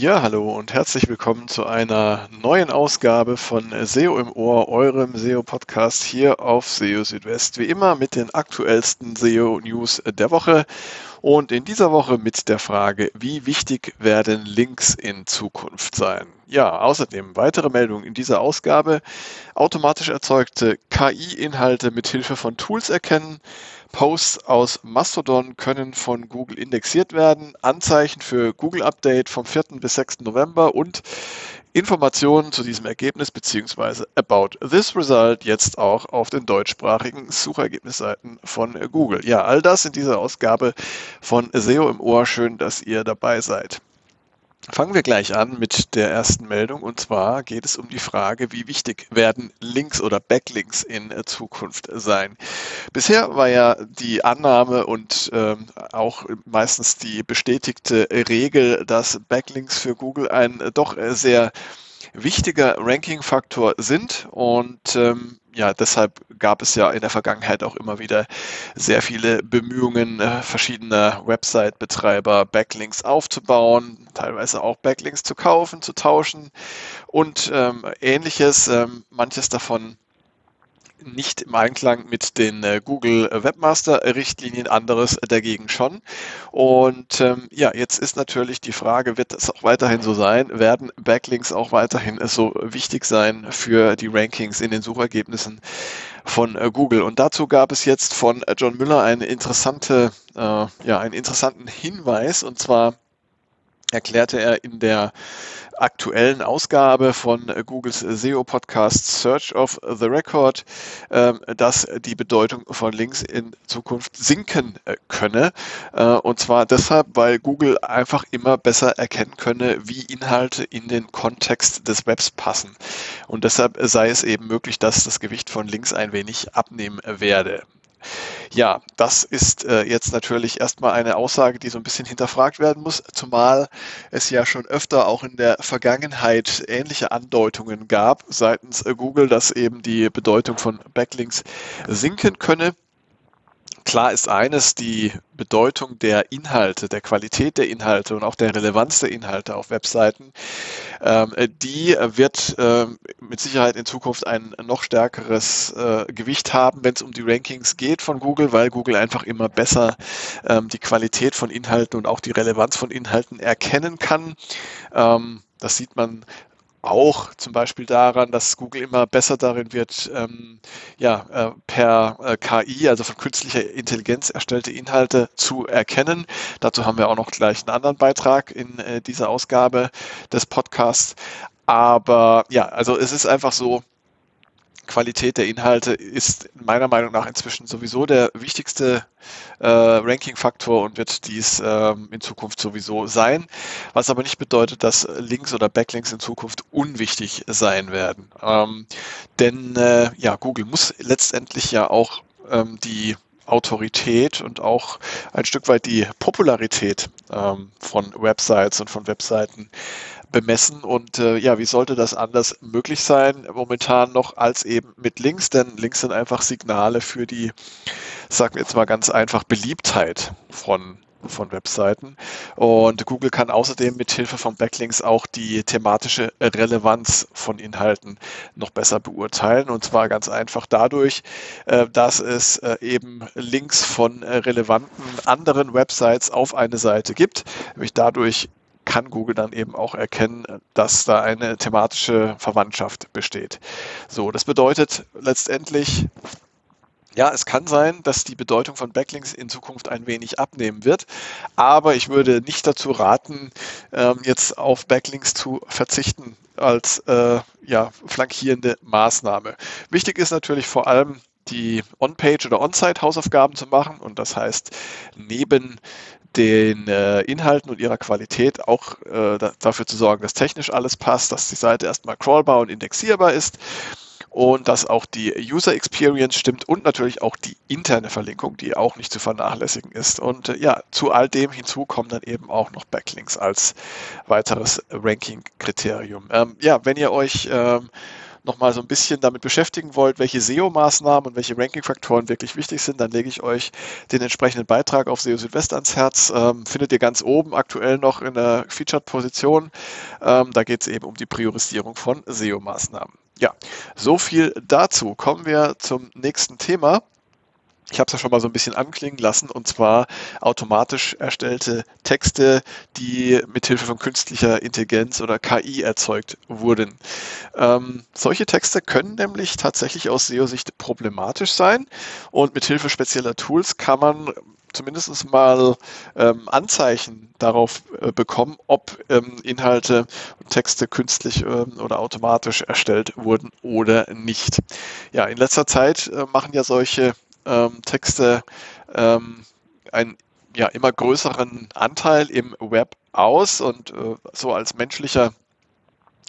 Ja, hallo und herzlich willkommen zu einer neuen Ausgabe von SEO im Ohr, eurem SEO-Podcast hier auf SEO Südwest. Wie immer mit den aktuellsten SEO-News der Woche und in dieser Woche mit der Frage, wie wichtig werden Links in Zukunft sein? Ja, außerdem weitere Meldungen in dieser Ausgabe. Automatisch erzeugte KI-Inhalte mit Hilfe von Tools erkennen. Posts aus Mastodon können von Google indexiert werden. Anzeichen für Google Update vom 4. bis 6. November und Informationen zu diesem Ergebnis bzw. about this result jetzt auch auf den deutschsprachigen Suchergebnisseiten von Google. Ja, all das in dieser Ausgabe von SEO im Ohr. Schön, dass ihr dabei seid. Fangen wir gleich an mit der ersten Meldung und zwar geht es um die Frage, wie wichtig werden Links oder Backlinks in Zukunft sein. Bisher war ja die Annahme und ähm, auch meistens die bestätigte Regel, dass Backlinks für Google ein doch sehr wichtiger Ranking-Faktor sind und ähm, ja, deshalb gab es ja in der Vergangenheit auch immer wieder sehr viele Bemühungen äh, verschiedener Website-Betreiber, Backlinks aufzubauen, teilweise auch Backlinks zu kaufen, zu tauschen und ähm, ähnliches. Ähm, manches davon nicht im Einklang mit den äh, Google Webmaster Richtlinien, anderes dagegen schon. Und ähm, ja, jetzt ist natürlich die Frage, wird das auch weiterhin so sein? Werden Backlinks auch weiterhin so wichtig sein für die Rankings in den Suchergebnissen von äh, Google? Und dazu gab es jetzt von äh, John Müller eine interessante, äh, ja, einen interessanten Hinweis und zwar erklärte er in der aktuellen Ausgabe von Googles SEO-Podcast Search of the Record, ähm, dass die Bedeutung von Links in Zukunft sinken äh, könne. Äh, und zwar deshalb, weil Google einfach immer besser erkennen könne, wie Inhalte in den Kontext des Webs passen. Und deshalb sei es eben möglich, dass das Gewicht von Links ein wenig abnehmen werde. Ja, das ist äh, jetzt natürlich erstmal eine Aussage, die so ein bisschen hinterfragt werden muss, zumal es ja schon öfter auch in der Vergangenheit ähnliche Andeutungen gab seitens äh, Google, dass eben die Bedeutung von Backlinks sinken könne. Klar ist eines, die Bedeutung der Inhalte, der Qualität der Inhalte und auch der Relevanz der Inhalte auf Webseiten, ähm, die wird äh, mit Sicherheit in Zukunft ein noch stärkeres äh, Gewicht haben, wenn es um die Rankings geht von Google, weil Google einfach immer besser ähm, die Qualität von Inhalten und auch die Relevanz von Inhalten erkennen kann. Ähm, das sieht man auch zum Beispiel daran, dass Google immer besser darin wird, ähm, ja, äh, per äh, KI, also von künstlicher Intelligenz erstellte Inhalte zu erkennen. Dazu haben wir auch noch gleich einen anderen Beitrag in äh, dieser Ausgabe des Podcasts. Aber ja, also es ist einfach so, Qualität der Inhalte ist meiner Meinung nach inzwischen sowieso der wichtigste äh, Ranking-Faktor und wird dies ähm, in Zukunft sowieso sein. Was aber nicht bedeutet, dass Links oder Backlinks in Zukunft unwichtig sein werden. Ähm, denn äh, ja, Google muss letztendlich ja auch ähm, die Autorität und auch ein Stück weit die Popularität ähm, von Websites und von Webseiten bemessen. Und äh, ja, wie sollte das anders möglich sein momentan noch als eben mit Links? Denn Links sind einfach Signale für die, sagen wir jetzt mal ganz einfach, Beliebtheit von von Webseiten. Und Google kann außerdem mit Hilfe von Backlinks auch die thematische Relevanz von Inhalten noch besser beurteilen. Und zwar ganz einfach dadurch, äh, dass es äh, eben Links von äh, relevanten anderen Websites auf eine Seite gibt. Nämlich dadurch kann Google dann eben auch erkennen, dass da eine thematische Verwandtschaft besteht. So, das bedeutet letztendlich, ja, es kann sein, dass die Bedeutung von Backlinks in Zukunft ein wenig abnehmen wird, aber ich würde nicht dazu raten, ähm, jetzt auf Backlinks zu verzichten als äh, ja, flankierende Maßnahme. Wichtig ist natürlich vor allem, die On-Page oder On-Site-Hausaufgaben zu machen und das heißt, neben den äh, Inhalten und ihrer Qualität auch äh, da, dafür zu sorgen, dass technisch alles passt, dass die Seite erstmal crawlbar und indexierbar ist und dass auch die User Experience stimmt und natürlich auch die interne Verlinkung, die auch nicht zu vernachlässigen ist. Und äh, ja, zu all dem hinzu kommen dann eben auch noch Backlinks als weiteres Ranking-Kriterium. Ähm, ja, wenn ihr euch ähm, nochmal so ein bisschen damit beschäftigen wollt, welche SEO-Maßnahmen und welche Ranking-Faktoren wirklich wichtig sind, dann lege ich euch den entsprechenden Beitrag auf SEO Südwest ans Herz. Ähm, findet ihr ganz oben aktuell noch in der Featured-Position. Ähm, da geht es eben um die Priorisierung von SEO-Maßnahmen. Ja, so viel dazu. Kommen wir zum nächsten Thema. Ich habe es ja schon mal so ein bisschen anklingen lassen, und zwar automatisch erstellte Texte, die mithilfe von künstlicher Intelligenz oder KI erzeugt wurden. Ähm, solche Texte können nämlich tatsächlich aus SEO-Sicht problematisch sein und mithilfe spezieller Tools kann man zumindest mal ähm, Anzeichen darauf äh, bekommen, ob ähm, Inhalte und Texte künstlich ähm, oder automatisch erstellt wurden oder nicht. Ja, in letzter Zeit äh, machen ja solche ähm, Texte ähm, einen ja, immer größeren Anteil im Web aus und äh, so als menschlicher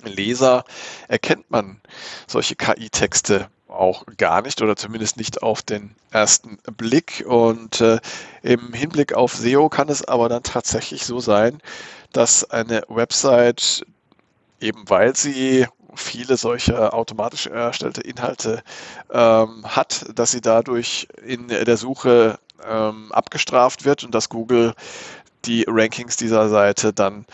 Leser erkennt man solche KI-Texte auch gar nicht oder zumindest nicht auf den ersten Blick. Und äh, im Hinblick auf SEO kann es aber dann tatsächlich so sein, dass eine Website eben weil sie viele solcher automatisch erstellte Inhalte ähm, hat, dass sie dadurch in der Suche ähm, abgestraft wird und dass Google die Rankings dieser Seite dann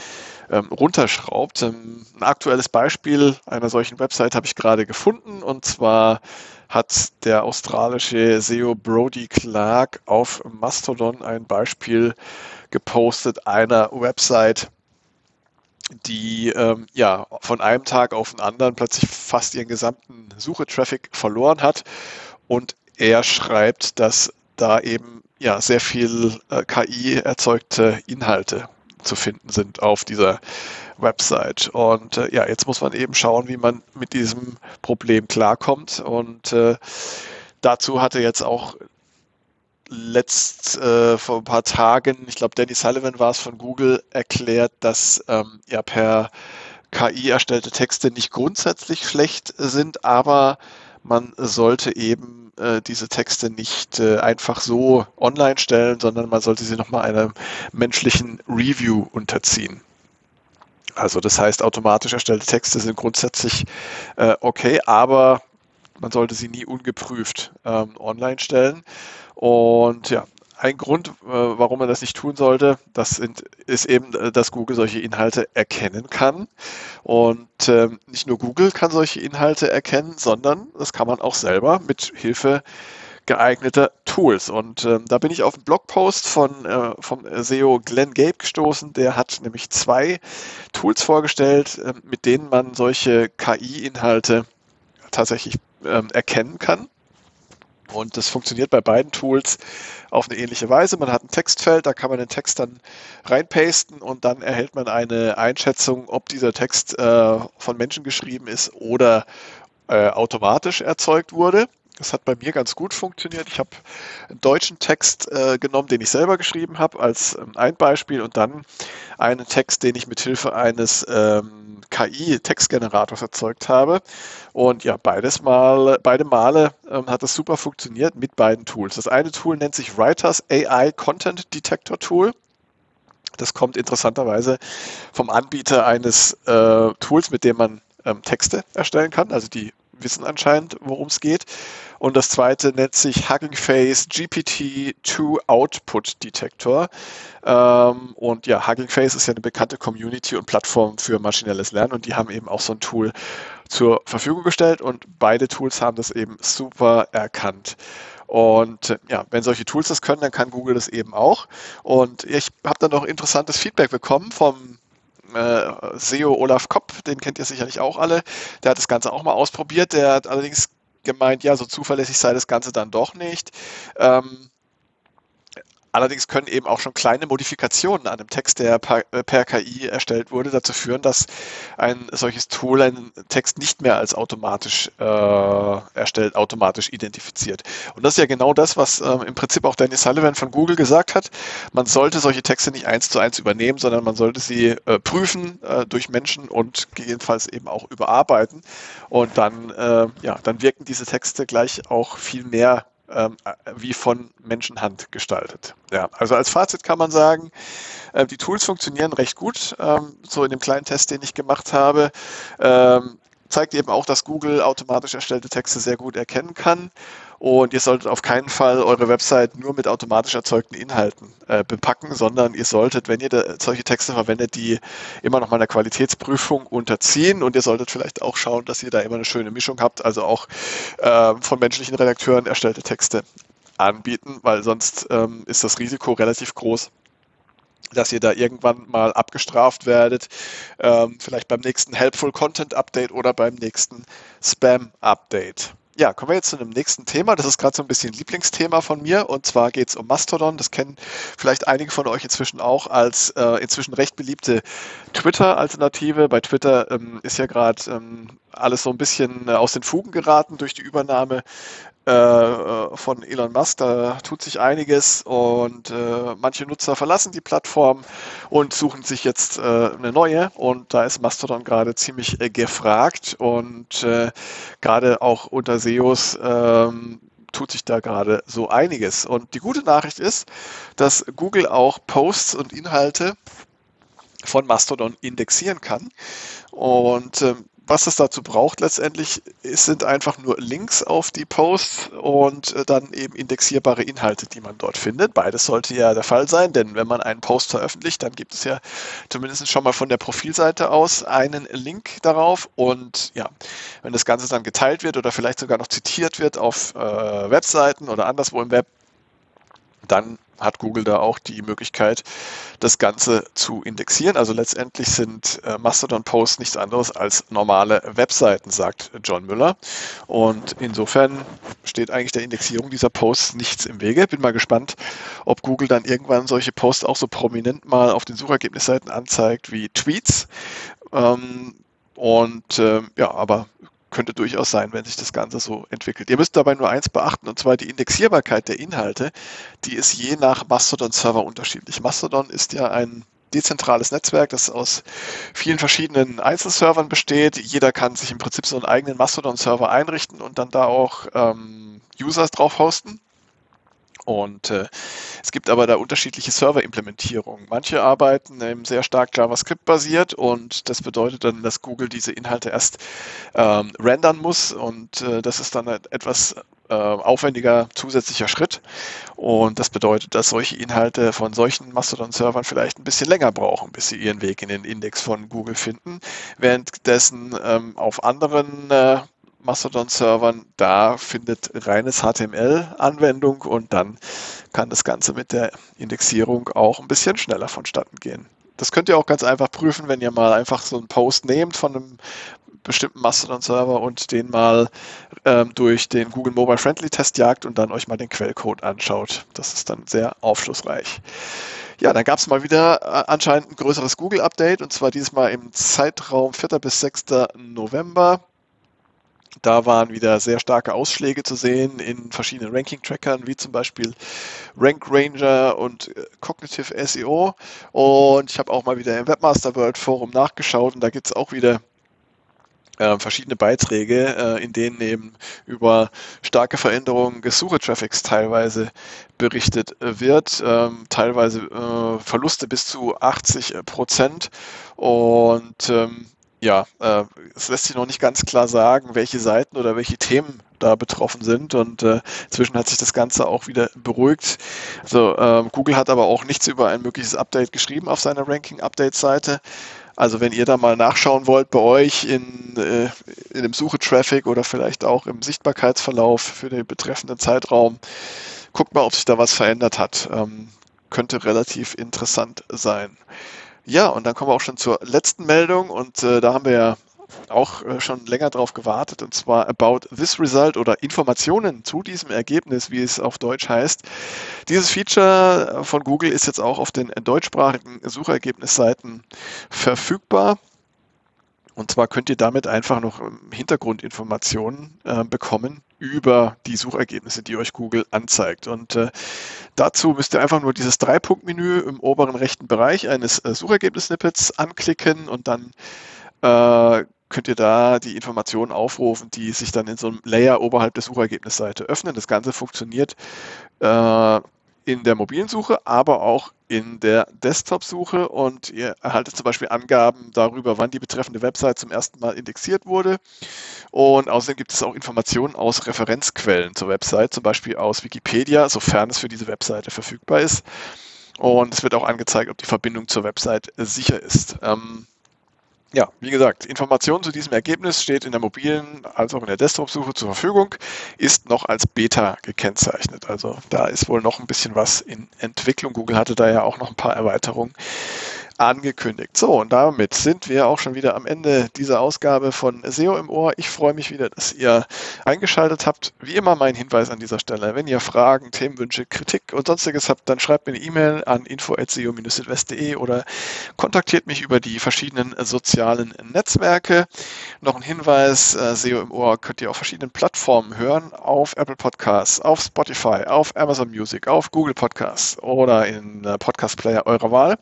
ähm, runterschraubt. Ähm, ein aktuelles Beispiel einer solchen Website habe ich gerade gefunden und zwar hat der australische SEO Brody Clark auf Mastodon ein Beispiel gepostet einer Website, die ähm, ja von einem Tag auf den anderen plötzlich fast ihren gesamten Suchetraffic verloren hat. Und er schreibt, dass da eben ja sehr viel äh, KI erzeugte Inhalte zu finden sind auf dieser Website. Und äh, ja, jetzt muss man eben schauen, wie man mit diesem Problem klarkommt. Und äh, dazu hatte jetzt auch letzt äh, vor ein paar Tagen, ich glaube, Danny Sullivan war es von Google, erklärt, dass ähm, ja per KI erstellte Texte nicht grundsätzlich schlecht sind, aber man sollte eben äh, diese Texte nicht äh, einfach so online stellen, sondern man sollte sie nochmal einem menschlichen Review unterziehen. Also das heißt, automatisch erstellte Texte sind grundsätzlich äh, okay, aber man sollte sie nie ungeprüft ähm, online stellen. Und ja, ein Grund, äh, warum man das nicht tun sollte, das ist eben, äh, dass Google solche Inhalte erkennen kann. Und ähm, nicht nur Google kann solche Inhalte erkennen, sondern das kann man auch selber mit Hilfe geeigneter Tools. Und ähm, da bin ich auf einen Blogpost von äh, vom SEO Glenn Gabe gestoßen. Der hat nämlich zwei Tools vorgestellt, äh, mit denen man solche KI-Inhalte tatsächlich ähm, erkennen kann. Und das funktioniert bei beiden Tools auf eine ähnliche Weise. Man hat ein Textfeld, da kann man den Text dann reinpasten und dann erhält man eine Einschätzung, ob dieser Text äh, von Menschen geschrieben ist oder äh, automatisch erzeugt wurde. Das hat bei mir ganz gut funktioniert. Ich habe einen deutschen Text äh, genommen, den ich selber geschrieben habe, als ähm, ein Beispiel und dann einen Text, den ich mit Hilfe eines ähm, KI-Textgenerators erzeugt habe. Und ja, beides Mal, beide Male ähm, hat das super funktioniert mit beiden Tools. Das eine Tool nennt sich Writers AI Content Detector Tool. Das kommt interessanterweise vom Anbieter eines äh, Tools, mit dem man ähm, Texte erstellen kann, also die wissen anscheinend, worum es geht. Und das zweite nennt sich Hugging Face GPT-2 Output Detector. Ähm, und ja, Hugging Face ist ja eine bekannte Community und Plattform für maschinelles Lernen und die haben eben auch so ein Tool zur Verfügung gestellt und beide Tools haben das eben super erkannt. Und ja, wenn solche Tools das können, dann kann Google das eben auch. Und ich habe dann noch interessantes Feedback bekommen vom äh, SEO Olaf Kopp, den kennt ihr sicherlich auch alle. Der hat das Ganze auch mal ausprobiert. Der hat allerdings gemeint, ja, so zuverlässig sei das Ganze dann doch nicht. Ähm, Allerdings können eben auch schon kleine Modifikationen an einem Text, der per, äh, KI erstellt wurde, dazu führen, dass ein solches Tool einen Text nicht mehr als automatisch äh, erstellt, automatisch identifiziert. Und das ist ja genau das, was ähm, im Prinzip auch Danny Sullivan von Google gesagt hat. Man sollte solche Texte nicht eins zu eins übernehmen, sondern man sollte sie äh, prüfen äh, durch Menschen und gegebenenfalls eben auch überarbeiten. Und dann, äh, ja, dann wirken diese Texte gleich auch viel mehr ähm, wie von Menschenhand gestaltet. Ja, also als Fazit kann man sagen, äh, die Tools funktionieren recht gut. Ähm, so in dem kleinen Test, den ich gemacht habe. Ähm, zeigt eben auch, dass Google automatisch erstellte Texte sehr gut erkennen kann. Und ihr solltet auf keinen Fall eure Website nur mit automatisch erzeugten Inhalten äh, bepacken, sondern ihr solltet, wenn ihr solche Texte verwendet, die immer noch mal einer Qualitätsprüfung unterziehen. Und ihr solltet vielleicht auch schauen, dass ihr da immer eine schöne Mischung habt, also auch äh, von menschlichen Redakteuren erstellte Texte anbieten, weil sonst ähm, ist das Risiko relativ groß, dass ihr da irgendwann mal abgestraft werdet, ähm, vielleicht beim nächsten Helpful Content Update oder beim nächsten Spam Update. Ja, kommen wir jetzt zu einem nächsten Thema. Das ist gerade so ein bisschen Lieblingsthema von mir. Und zwar geht es um Mastodon. Das kennen vielleicht einige von euch inzwischen auch als äh, inzwischen recht beliebte Twitter-Alternative. Bei Twitter ähm, ist ja gerade ähm, alles so ein bisschen äh, aus den Fugen geraten durch die Übernahme äh, von Elon Musk. Da tut sich einiges und äh, manche Nutzer verlassen die Plattform und suchen sich jetzt äh, eine neue. Und da ist Mastodon gerade ziemlich äh, gefragt und äh, gerade auch unter SEOs ähm, tut sich da gerade so einiges. Und die gute Nachricht ist, dass Google auch Posts und Inhalte von Mastodon indexieren kann. Und ähm, was es dazu braucht letztendlich, sind einfach nur Links auf die Posts und äh, dann eben indexierbare Inhalte, die man dort findet. Beides sollte ja der Fall sein, denn wenn man einen Post veröffentlicht, dann gibt es ja zumindest schon mal von der Profilseite aus einen Link darauf und ja, wenn das Ganze dann geteilt wird oder vielleicht sogar noch zitiert wird auf äh, Webseiten oder anderswo im Web, dann hat Google da auch die Möglichkeit, das Ganze zu indexieren. Also letztendlich sind äh, Mastodon-Posts nichts anderes als normale Webseiten, sagt John Müller. Und insofern steht eigentlich der Indexierung dieser Posts nichts im Wege. Bin mal gespannt, ob Google dann irgendwann solche Posts auch so prominent mal auf den Suchergebnisseiten anzeigt wie Tweets. Ähm, und äh, ja, aber könnte durchaus sein, wenn sich das Ganze so entwickelt. Ihr müsst dabei nur eins beachten, und zwar die Indexierbarkeit der Inhalte. Die ist je nach Mastodon-Server unterschiedlich. Mastodon ist ja ein dezentrales Netzwerk, das aus vielen verschiedenen Einzelservern besteht. Jeder kann sich im Prinzip so einen eigenen Mastodon-Server einrichten und dann da auch ähm, Users drauf hosten. Und äh, es gibt aber da unterschiedliche Server-Implementierungen. Manche arbeiten eben sehr stark JavaScript-basiert und das bedeutet dann, dass Google diese Inhalte erst ähm, rendern muss und äh, das ist dann etwas äh, aufwendiger zusätzlicher Schritt. Und das bedeutet, dass solche Inhalte von solchen Mastodon-Servern vielleicht ein bisschen länger brauchen, bis sie ihren Weg in den Index von Google finden. Währenddessen ähm, auf anderen äh, Mastodon-Servern, da findet reines HTML Anwendung und dann kann das Ganze mit der Indexierung auch ein bisschen schneller vonstatten gehen. Das könnt ihr auch ganz einfach prüfen, wenn ihr mal einfach so einen Post nehmt von einem bestimmten Mastodon-Server und den mal ähm, durch den Google Mobile Friendly Test jagt und dann euch mal den Quellcode anschaut. Das ist dann sehr aufschlussreich. Ja, dann gab es mal wieder äh, anscheinend ein größeres Google-Update und zwar dieses Mal im Zeitraum 4. bis 6. November. Da waren wieder sehr starke Ausschläge zu sehen in verschiedenen Ranking-Trackern, wie zum Beispiel Rank Ranger und äh, Cognitive SEO. Und ich habe auch mal wieder im Webmaster World Forum nachgeschaut und da gibt es auch wieder äh, verschiedene Beiträge, äh, in denen eben über starke Veränderungen des Suchetraffics teilweise berichtet wird, ähm, teilweise äh, Verluste bis zu 80 Prozent und ähm, ja, äh, es lässt sich noch nicht ganz klar sagen, welche Seiten oder welche Themen da betroffen sind. Und äh, inzwischen hat sich das Ganze auch wieder beruhigt. Also äh, Google hat aber auch nichts über ein mögliches Update geschrieben auf seiner Ranking-Update-Seite. Also wenn ihr da mal nachschauen wollt bei euch in, äh, in dem Suche-Traffic oder vielleicht auch im Sichtbarkeitsverlauf für den betreffenden Zeitraum, guckt mal, ob sich da was verändert hat. Ähm, könnte relativ interessant sein. Ja, und dann kommen wir auch schon zur letzten Meldung und äh, da haben wir ja auch äh, schon länger drauf gewartet und zwar about this result oder Informationen zu diesem Ergebnis, wie es auf Deutsch heißt. Dieses Feature von Google ist jetzt auch auf den deutschsprachigen Suchergebnisseiten verfügbar. Und zwar könnt ihr damit einfach noch Hintergrundinformationen äh, bekommen über die Suchergebnisse, die euch Google anzeigt. Und äh, dazu müsst ihr einfach nur dieses Drei-Punkt-Menü im oberen rechten Bereich eines äh, Suchergebnis-Snippets anklicken und dann äh, könnt ihr da die Informationen aufrufen, die sich dann in so einem Layer oberhalb der Suchergebnisseite öffnen. Das Ganze funktioniert äh, in der mobilen Suche, aber auch in der Desktop-Suche und ihr erhaltet zum Beispiel Angaben darüber, wann die betreffende Website zum ersten Mal indexiert wurde. Und außerdem gibt es auch Informationen aus Referenzquellen zur Website, zum Beispiel aus Wikipedia, sofern es für diese Webseite verfügbar ist. Und es wird auch angezeigt, ob die Verbindung zur Website sicher ist. Ähm, ja, wie gesagt, Informationen zu diesem Ergebnis steht in der mobilen als auch in der Desktop-Suche zur Verfügung, ist noch als Beta gekennzeichnet. Also da ist wohl noch ein bisschen was in Entwicklung. Google hatte da ja auch noch ein paar Erweiterungen angekündigt. So, und damit sind wir auch schon wieder am Ende dieser Ausgabe von SEO im Ohr. Ich freue mich wieder, dass ihr eingeschaltet habt. Wie immer mein Hinweis an dieser Stelle, wenn ihr Fragen, Themenwünsche, Kritik und sonstiges habt, dann schreibt mir eine E-Mail an info.seo-südwest.de oder kontaktiert mich über die verschiedenen sozialen Netzwerke. Noch ein Hinweis, äh, SEO im Ohr könnt ihr auf verschiedenen Plattformen hören, auf Apple Podcasts, auf Spotify, auf Amazon Music, auf Google Podcasts oder in äh, Podcast Player eurer Wahl.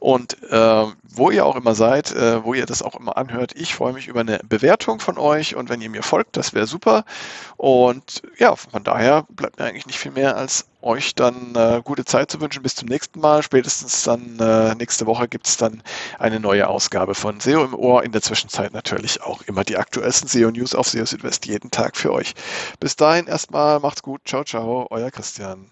Und äh, wo ihr auch immer seid, äh, wo ihr das auch immer anhört, ich freue mich über eine Bewertung von euch und wenn ihr mir folgt, das wäre super. Und ja, von daher bleibt mir eigentlich nicht viel mehr, als euch dann äh, gute Zeit zu wünschen. Bis zum nächsten Mal. Spätestens dann äh, nächste Woche gibt es dann eine neue Ausgabe von SEO im Ohr. In der Zwischenzeit natürlich auch immer die aktuellsten SEO-News auf SEO Südwest jeden Tag für euch. Bis dahin erstmal macht's gut. Ciao, ciao, euer Christian.